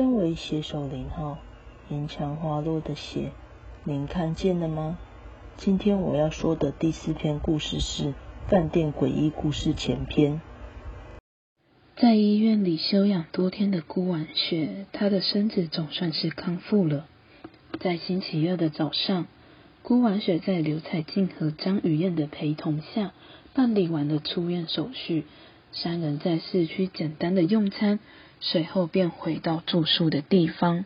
身为血手零号，银墙花落的血，您看见了吗？今天我要说的第四篇故事是饭店诡异故事前篇。在医院里休养多天的孤婉雪，她的身子总算是康复了。在星期二的早上，孤婉雪在刘彩静和张雨燕的陪同下，办理完了出院手续。三人在市区简单的用餐，随后便回到住宿的地方。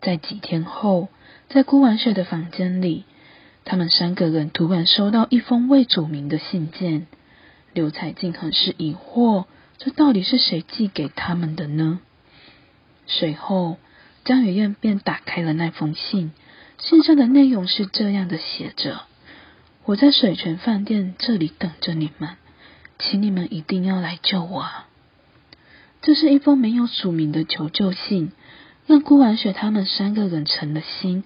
在几天后，在孤婉雪的房间里，他们三个人突然收到一封未署名的信件。刘彩静很是疑惑，这到底是谁寄给他们的呢？随后，张雨燕便打开了那封信，信上的内容是这样的写着：“我在水泉饭店这里等着你们。”请你们一定要来救我！啊！这是一封没有署名的求救信，让顾婉雪他们三个人成了心。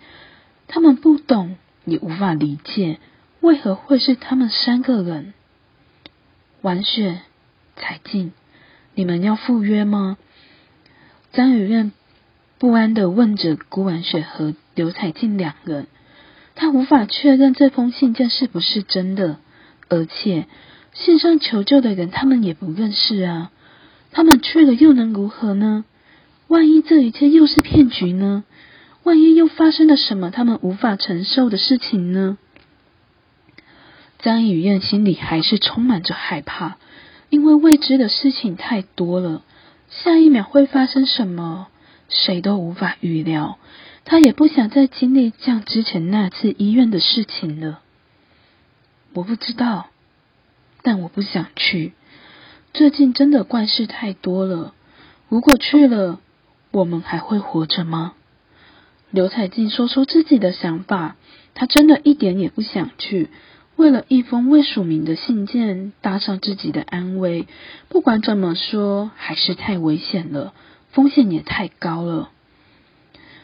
他们不懂，也无法理解，为何会是他们三个人。婉雪、彩静，你们要赴约吗？张雨燕不安的问着顾婉雪和刘彩静两人。他无法确认这封信件是不是真的，而且。信上求救的人，他们也不认识啊。他们去了又能如何呢？万一这一切又是骗局呢？万一又发生了什么他们无法承受的事情呢？张雨燕心里还是充满着害怕，因为未知的事情太多了。下一秒会发生什么，谁都无法预料。她也不想再经历像之前那次医院的事情了。我不知道。但我不想去。最近真的怪事太多了。如果去了，我们还会活着吗？刘彩静说出自己的想法，她真的一点也不想去。为了一封未署名的信件，搭上自己的安危，不管怎么说，还是太危险了，风险也太高了。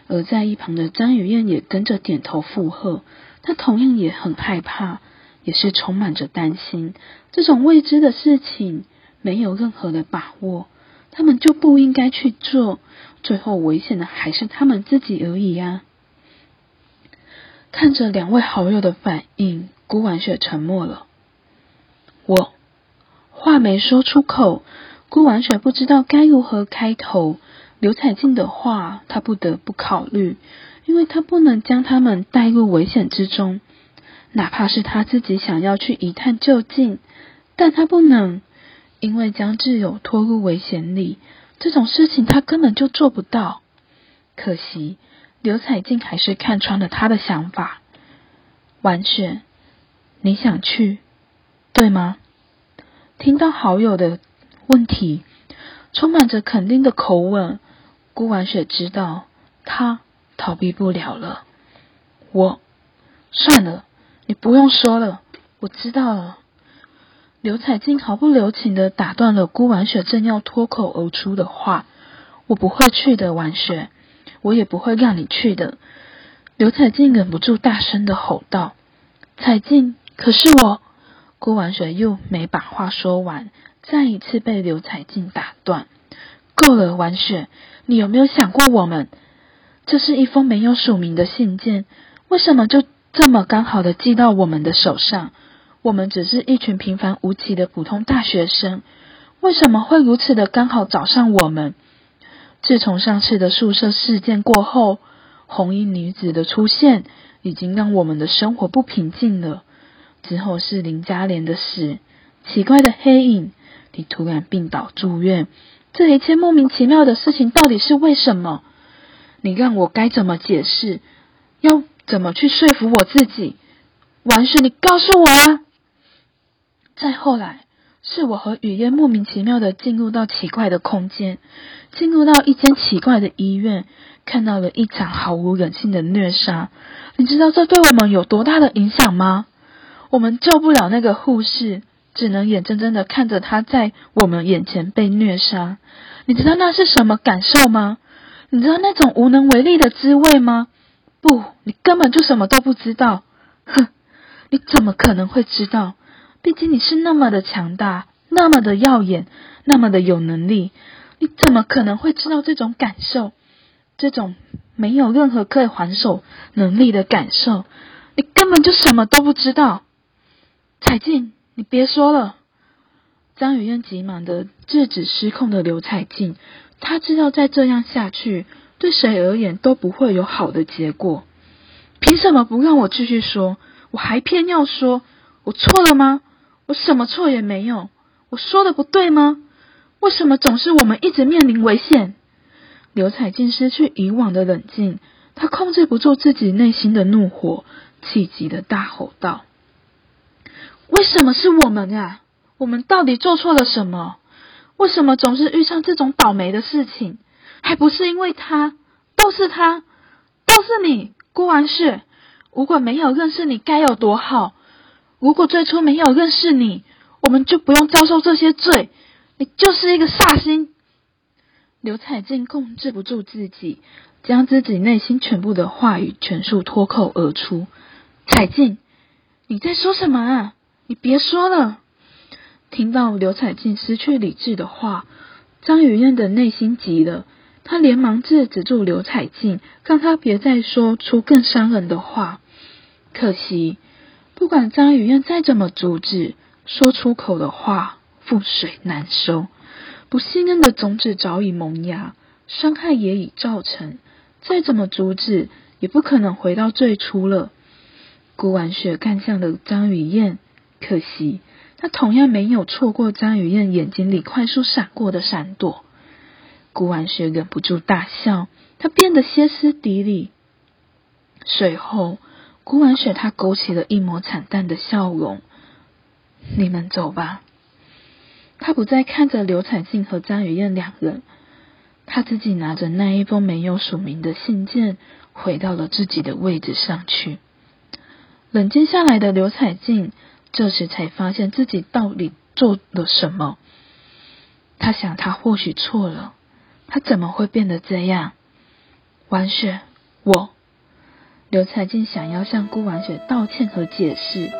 而在一旁的张雨燕也跟着点头附和，她同样也很害怕。也是充满着担心，这种未知的事情没有任何的把握，他们就不应该去做，最后危险的还是他们自己而已啊！看着两位好友的反应，顾婉雪沉默了。我话没说出口，顾婉雪不知道该如何开头。刘彩静的话，她不得不考虑，因为她不能将他们带入危险之中。哪怕是他自己想要去一探究竟，但他不能，因为将挚友拖入危险里，这种事情他根本就做不到。可惜刘彩静还是看穿了他的想法。婉雪，你想去，对吗？听到好友的问题，充满着肯定的口吻，顾婉雪知道他逃避不了了。我，算了。你不用说了，我知道了。刘彩静毫不留情的打断了顾婉雪正要脱口而出的话：“我不会去的，婉雪，我也不会让你去的。”刘彩静忍不住大声的吼道：“彩静，可是我……”顾婉雪又没把话说完，再一次被刘彩静打断：“够了，婉雪，你有没有想过我们？这是一封没有署名的信件，为什么就……”这么刚好的寄到我们的手上，我们只是一群平凡无奇的普通大学生，为什么会如此的刚好找上我们？自从上次的宿舍事件过后，红衣女子的出现已经让我们的生活不平静了。之后是林嘉莲的死，奇怪的黑影，你突然病倒住院，这一切莫名其妙的事情到底是为什么？你让我该怎么解释？要？怎么去说服我自己？完事，你告诉我啊！再后来，是我和雨嫣莫名其妙的进入到奇怪的空间，进入到一间奇怪的医院，看到了一场毫无人性的虐杀。你知道这对我们有多大的影响吗？我们救不了那个护士，只能眼睁睁的看着她在我们眼前被虐杀。你知道那是什么感受吗？你知道那种无能为力的滋味吗？不，你根本就什么都不知道。哼，你怎么可能会知道？毕竟你是那么的强大，那么的耀眼，那么的有能力。你怎么可能会知道这种感受？这种没有任何可以还手能力的感受，你根本就什么都不知道。彩静，你别说了。张雨燕急忙的制止失控的刘彩静，她知道再这样下去，对谁而言都不会有好的结果。凭什么不让我继续说？我还偏要说，我错了吗？我什么错也没有，我说的不对吗？为什么总是我们一直面临危险？刘彩静失去以往的冷静，她控制不住自己内心的怒火，气急的大吼道：“为什么是我们啊？我们到底做错了什么？为什么总是遇上这种倒霉的事情？还不是因为他，都是他，都是你，郭完雪。如果没有认识你，该有多好！如果最初没有认识你，我们就不用遭受这些罪。你就是一个煞星。”刘彩静控制不住自己，将自己内心全部的话语全数脱口而出。彩静，你在说什么啊？你别说了！听到刘彩静失去理智的话，张雨燕的内心急了，她连忙制止住刘彩静，让她别再说出更伤人的话。可惜，不管张雨燕再怎么阻止，说出口的话覆水难收。不信任的种子早已萌芽，伤害也已造成，再怎么阻止，也不可能回到最初了。顾婉雪看向了张雨燕，可惜她同样没有错过张雨燕眼睛里快速闪过的闪躲。顾婉雪忍不住大笑，她变得歇斯底里。随后，顾婉雪她勾起了一抹惨淡的笑容：“你们走吧。”他不再看着刘彩静和张雨燕两人，他自己拿着那一封没有署名的信件，回到了自己的位置上去。冷静下来的刘彩静，这时才发现自己到底做了什么。他想，他或许错了。他怎么会变得这样？婉雪，我。刘彩静想要向顾婉雪道歉和解释，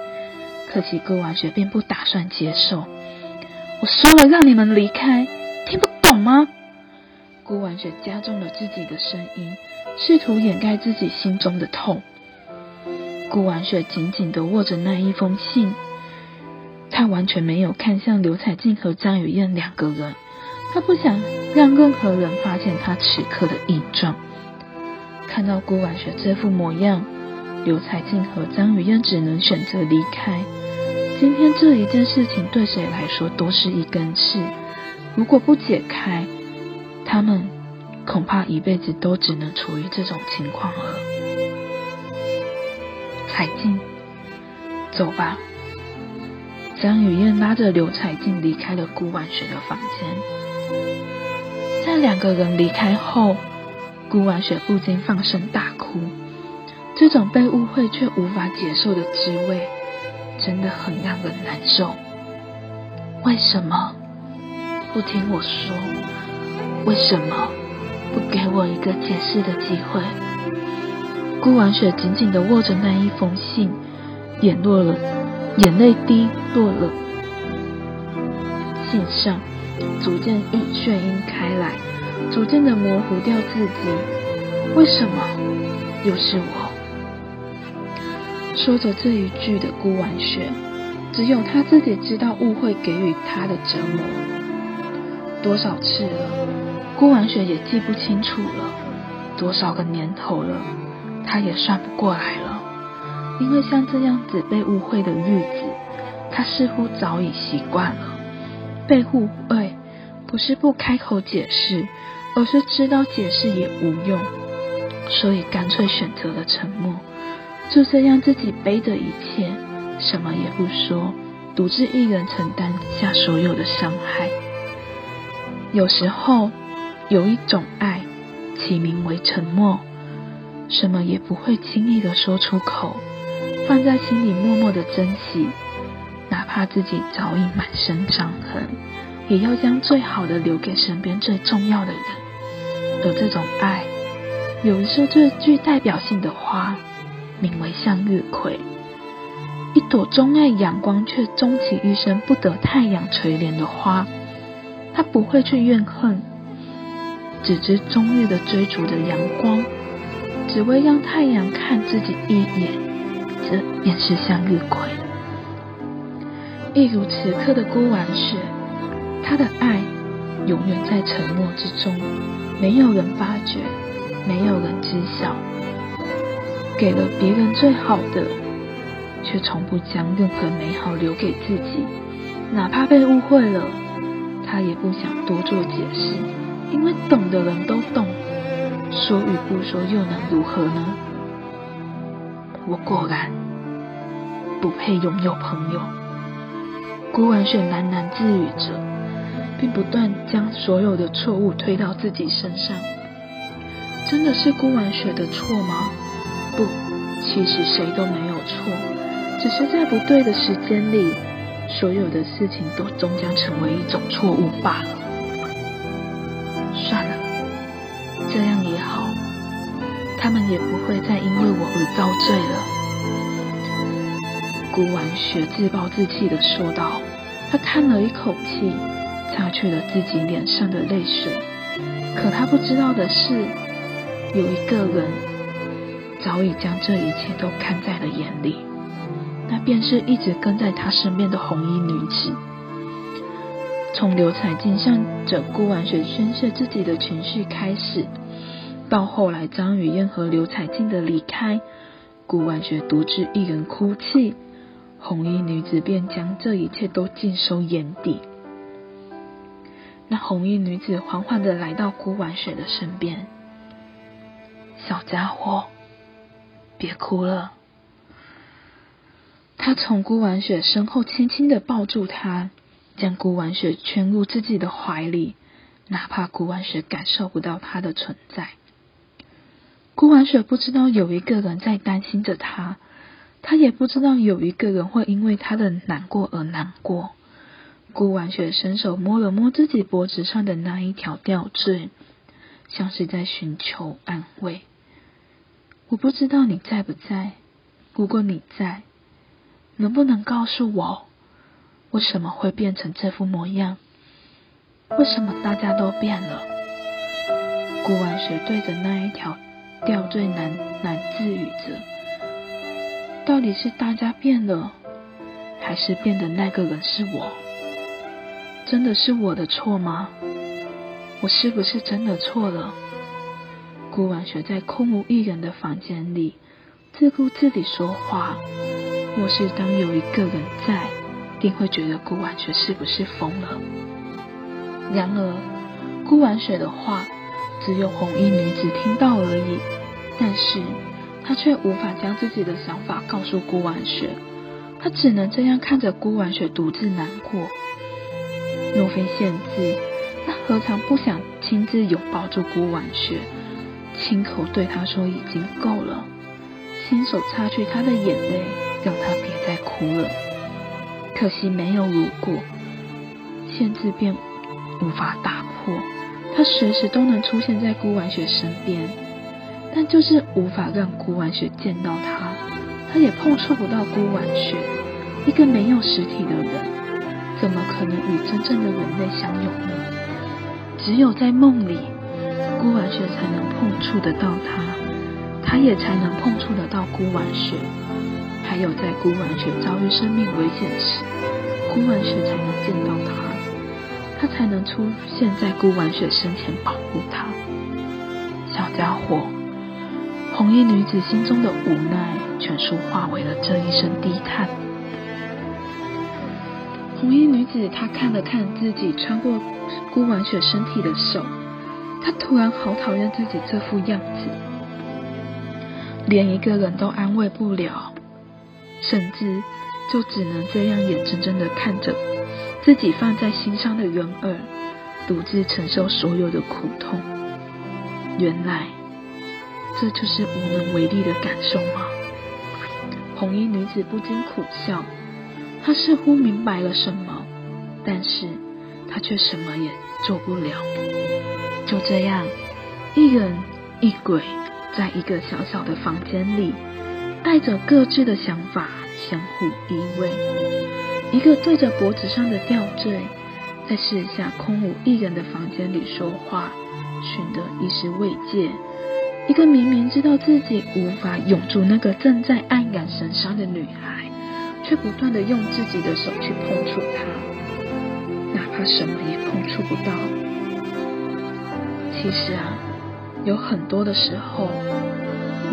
可惜顾婉雪并不打算接受。我说了让你们离开，听不懂吗？顾婉雪加重了自己的声音，试图掩盖自己心中的痛。顾婉雪紧紧的握着那一封信，她完全没有看向刘彩静和张雨燕两个人，她不想让任何人发现她此刻的异状。看到顾婉雪这副模样，刘彩静和张雨燕只能选择离开。今天这一件事情对谁来说都是一根刺，如果不解开，他们恐怕一辈子都只能处于这种情况了。彩静，走吧。张雨燕拉着刘彩静离开了顾婉雪的房间。在两个人离开后，顾婉雪不禁放声大哭，这种被误会却无法接受的滋味。真的很让人难受。为什么不听我说？为什么不给我一个解释的机会？顾婉雪紧紧的握着那一封信，眼落了，眼泪滴落了信上，逐渐晕眩晕开来，逐渐的模糊掉自己。为什么又是我？说着这一句的顾婉雪，只有她自己知道误会给予她的折磨多少次了。顾婉雪也记不清楚了，多少个年头了，她也算不过来了。因为像这样子被误会的日子，她似乎早已习惯了。被误会不是不开口解释，而是知道解释也无用，所以干脆选择了沉默。就这样自己背着一切，什么也不说，独自一人承担下所有的伤害。有时候，有一种爱，起名为沉默，什么也不会轻易的说出口，放在心里默默的珍惜，哪怕自己早已满身伤痕，也要将最好的留给身边最重要的人。而这种爱，有一束最具代表性的花。名为向日葵，一朵钟爱阳光却终其一生不得太阳垂怜的花。它不会去怨恨，只知终日的追逐着阳光，只为让太阳看自己一眼，这便是向日葵。一如此刻的孤晚雪，他的爱永远在沉默之中，没有人发觉，没有人知晓。给了别人最好的，却从不将任何美好留给自己，哪怕被误会了，他也不想多做解释，因为懂的人都懂，说与不说又能如何呢？我果然不配拥有朋友。孤晚雪喃喃自语着，并不断将所有的错误推到自己身上。真的是孤晚雪的错吗？不，其实谁都没有错，只是在不对的时间里，所有的事情都终将成为一种错误罢了。算了，这样也好，他们也不会再因为我而遭罪了。顾婉雪自暴自弃的说道，她叹了一口气，擦去了自己脸上的泪水。可他不知道的是，有一个人。早已将这一切都看在了眼里，那便是一直跟在他身边的红衣女子。从刘彩静向着顾婉雪宣泄自己的情绪开始，到后来张雨燕和刘彩静的离开，顾婉雪独自一人哭泣，红衣女子便将这一切都尽收眼底。那红衣女子缓缓的来到顾婉雪的身边，小家伙。别哭了。他从顾婉雪身后轻轻的抱住她，将顾婉雪圈入自己的怀里，哪怕顾婉雪感受不到他的存在。顾婉雪不知道有一个人在担心着她，她也不知道有一个人会因为她的难过而难过。顾婉雪伸手摸了摸自己脖子上的那一条吊坠，像是在寻求安慰。我不知道你在不在。如果你在，能不能告诉我，为什么会变成这副模样？为什么大家都变了？顾婉雪对着那一条吊坠喃喃自语着：“到底是大家变了，还是变的那个人是我？真的是我的错吗？我是不是真的错了？”顾婉雪在空无一人的房间里自顾自地说话。若是当有一个人在，定会觉得顾婉雪是不是疯了？然而，顾婉雪的话只有红衣女子听到而已。但是，她却无法将自己的想法告诉顾婉雪，她只能这样看着顾婉雪独自难过。若非限制，他何尝不想亲自拥抱住孤婉雪？亲口对他说：“已经够了。”亲手擦去他的眼泪，让他别再哭了。可惜没有如果，限制便无法打破。他随时都能出现在顾婉雪身边，但就是无法让顾婉雪见到他，他也碰触不到顾婉雪。一个没有实体的人，怎么可能与真正的人类相拥呢？只有在梦里。孤婉雪才能碰触得到他，他也才能碰触得到孤婉雪。还有在孤婉雪遭遇生命危险时，孤婉雪才能见到他，他才能出现在孤婉雪身前保护他。小家伙，红衣女子心中的无奈全数化为了这一声低叹。红衣女子她看了看自己穿过顾婉雪身体的手。她突然好讨厌自己这副样子，连一个人都安慰不了，甚至就只能这样眼睁睁的看着自己放在心上的人儿独自承受所有的苦痛。原来这就是无能为力的感受吗？红衣女子不禁苦笑，他似乎明白了什么，但是他却什么也做不了。就这样，一人一鬼，在一个小小的房间里，带着各自的想法相互依偎。一个对着脖子上的吊坠，在四下空无一人的房间里说话，寻得一时慰藉。一个明明知道自己无法拥住那个正在黯然神伤的女孩，却不断的用自己的手去碰触它，哪怕什么也碰触不到。其实啊，有很多的时候，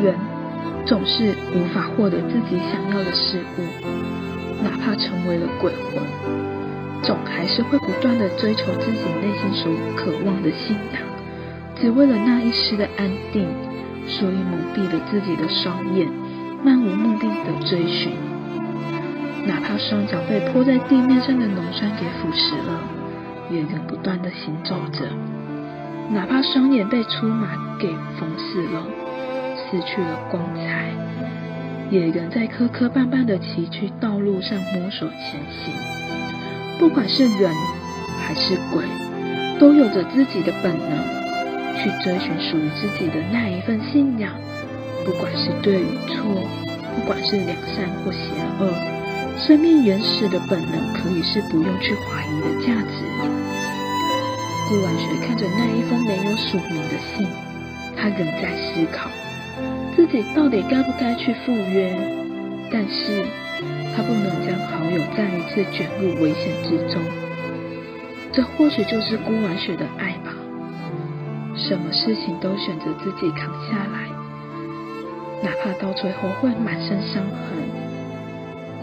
人总是无法获得自己想要的事物，哪怕成为了鬼魂，总还是会不断的追求自己内心所渴望的信仰。只为了那一时的安定，所以蒙蔽了自己的双眼，漫无目的的追寻。哪怕双脚被泼在地面上的浓酸给腐蚀了，也仍不断的行走着。哪怕双眼被粗麻给缝死了，失去了光彩，也仍在磕磕绊绊的崎岖道路上摸索前行。不管是人还是鬼，都有着自己的本能。去追寻属于自己的那一份信仰，不管是对与错，不管是良善或邪恶，生命原始的本能可以是不用去怀疑的价值。顾婉雪看着那一封没有署名的信，他仍在思考自己到底该不该去赴约，但是他不能将好友再一次卷入危险之中。这或许就是顾婉雪的爱吧。什么事情都选择自己扛下来，哪怕到最后会满身伤痕，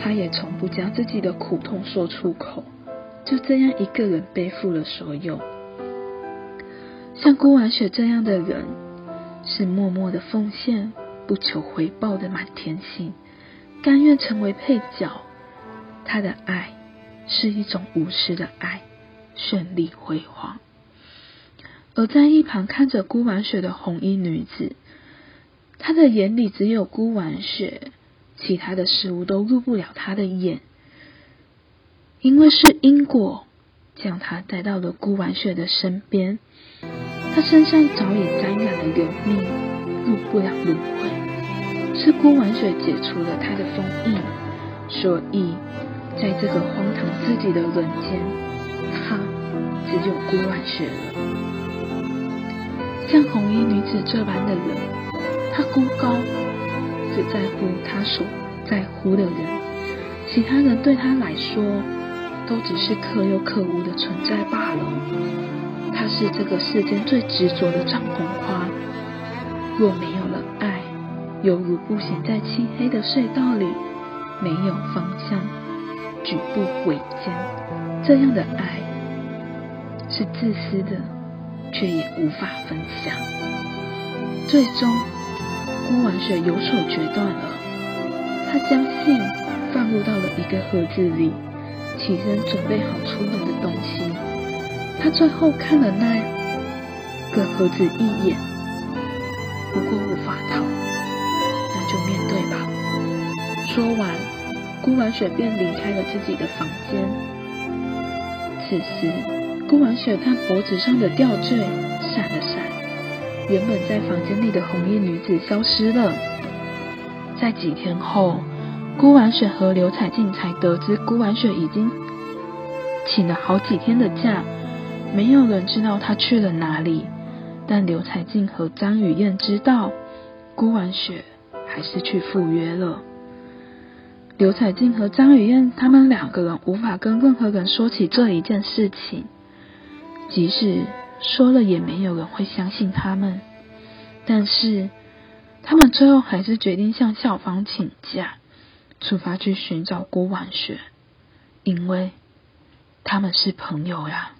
他也从不将自己的苦痛说出口，就这样一个人背负了所有。像顾婉雪这样的人，是默默的奉献，不求回报的满天星，甘愿成为配角。他的爱是一种无私的爱，绚丽辉煌。而在一旁看着孤婉雪的红衣女子，她的眼里只有孤婉雪，其他的事物都入不了他的眼，因为是因果将他带到了孤丸雪的身边，他身上早已沾染了流命，入不了轮回，是孤丸雪解除了他的封印，所以在这个荒唐至极的人间，他只有孤丸雪了。像红衣女子这般的人，她孤高，只在乎他所在乎的人，其他人对他来说都只是可有可无的存在罢了。他是这个世间最执着的藏红花，若没有了爱，犹如步行在漆黑的隧道里，没有方向，举步维艰。这样的爱是自私的。却也无法分享。最终，孤婉雪有所决断了。她将信放入到了一个盒子里，起身准备好出门的东西。她最后看了那个盒子一眼，如果无法逃，那就面对吧。说完，孤婉雪便离开了自己的房间。此时。顾婉雪看脖子上的吊坠，原本在房间里的红衣女子消失了。在几天后，顾婉雪和刘彩静才得知，顾婉雪已经请了好几天的假，没有人知道她去了哪里。但刘彩静和张雨燕知道，顾婉雪还是去赴约了。刘彩静和张雨燕他们两个人无法跟任何人说起这一件事情。即使说了，也没有人会相信他们。但是，他们最后还是决定向校方请假，出发去寻找郭婉雪，因为他们是朋友呀。